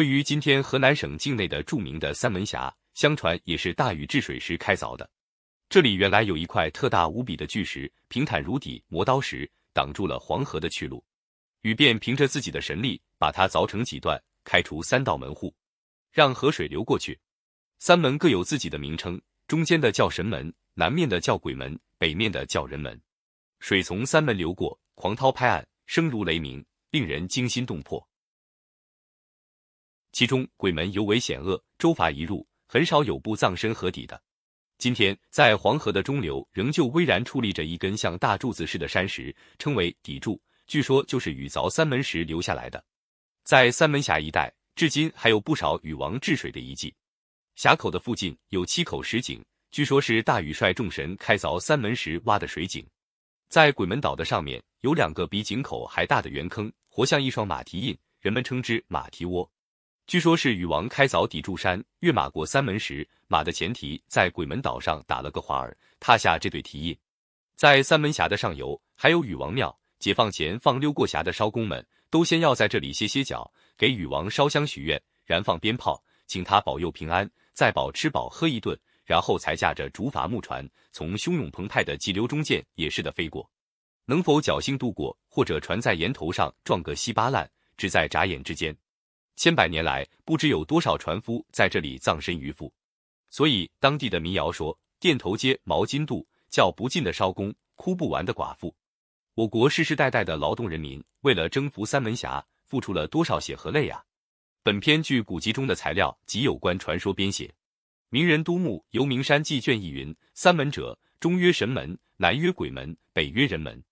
位于今天河南省境内的著名的三门峡，相传也是大禹治水时开凿的。这里原来有一块特大无比的巨石，平坦如底，磨刀石，挡住了黄河的去路。禹便凭着自己的神力，把它凿成几段，开出三道门户，让河水流过去。三门各有自己的名称，中间的叫神门，南面的叫鬼门，北面的叫人门。水从三门流过，狂涛拍岸，声如雷鸣，令人惊心动魄。其中鬼门尤为险恶，舟筏一入，很少有不葬身河底的。今天，在黄河的中流，仍旧巍然矗立着一根像大柱子似的山石，称为砥柱。据说就是禹凿三门时留下来的。在三门峡一带，至今还有不少禹王治水的遗迹。峡口的附近有七口石井，据说是大禹率众神开凿三门时挖的水井。在鬼门岛的上面，有两个比井口还大的圆坑，活像一双马蹄印，人们称之马蹄窝。据说是禹王开凿砥柱山，跃马过三门时，马的前蹄在鬼门岛上打了个滑儿，踏下这对蹄印。在三门峡的上游还有禹王庙，解放前放溜过峡的艄公们都先要在这里歇歇脚，给禹王烧香许愿，燃放鞭炮，请他保佑平安，再饱吃饱喝一顿，然后才驾着竹筏木船从汹涌澎湃的急流中间也似的飞过。能否侥幸渡过，或者船在岩头上撞个稀巴烂，只在眨眼之间。千百年来，不知有多少船夫在这里葬身鱼腹，所以当地的民谣说：“店头街毛巾渡，叫不尽的艄公，哭不完的寡妇。”我国世世代代的劳动人民，为了征服三门峡，付出了多少血和泪呀！本篇据古籍中的材料及有关传说编写。名人都牧游名山记卷一云：“三门者，中曰神门，南曰鬼门，北曰人门。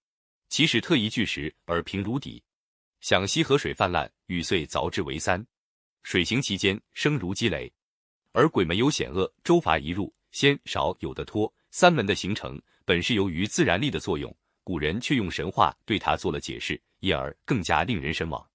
其始特一巨石而平如底。”想西河水泛滥，禹遂凿之为三。水行其间，声如击雷。而鬼门有险恶，舟伐一入，先少有的脱。三门的形成本是由于自然力的作用，古人却用神话对它做了解释，因而更加令人神往。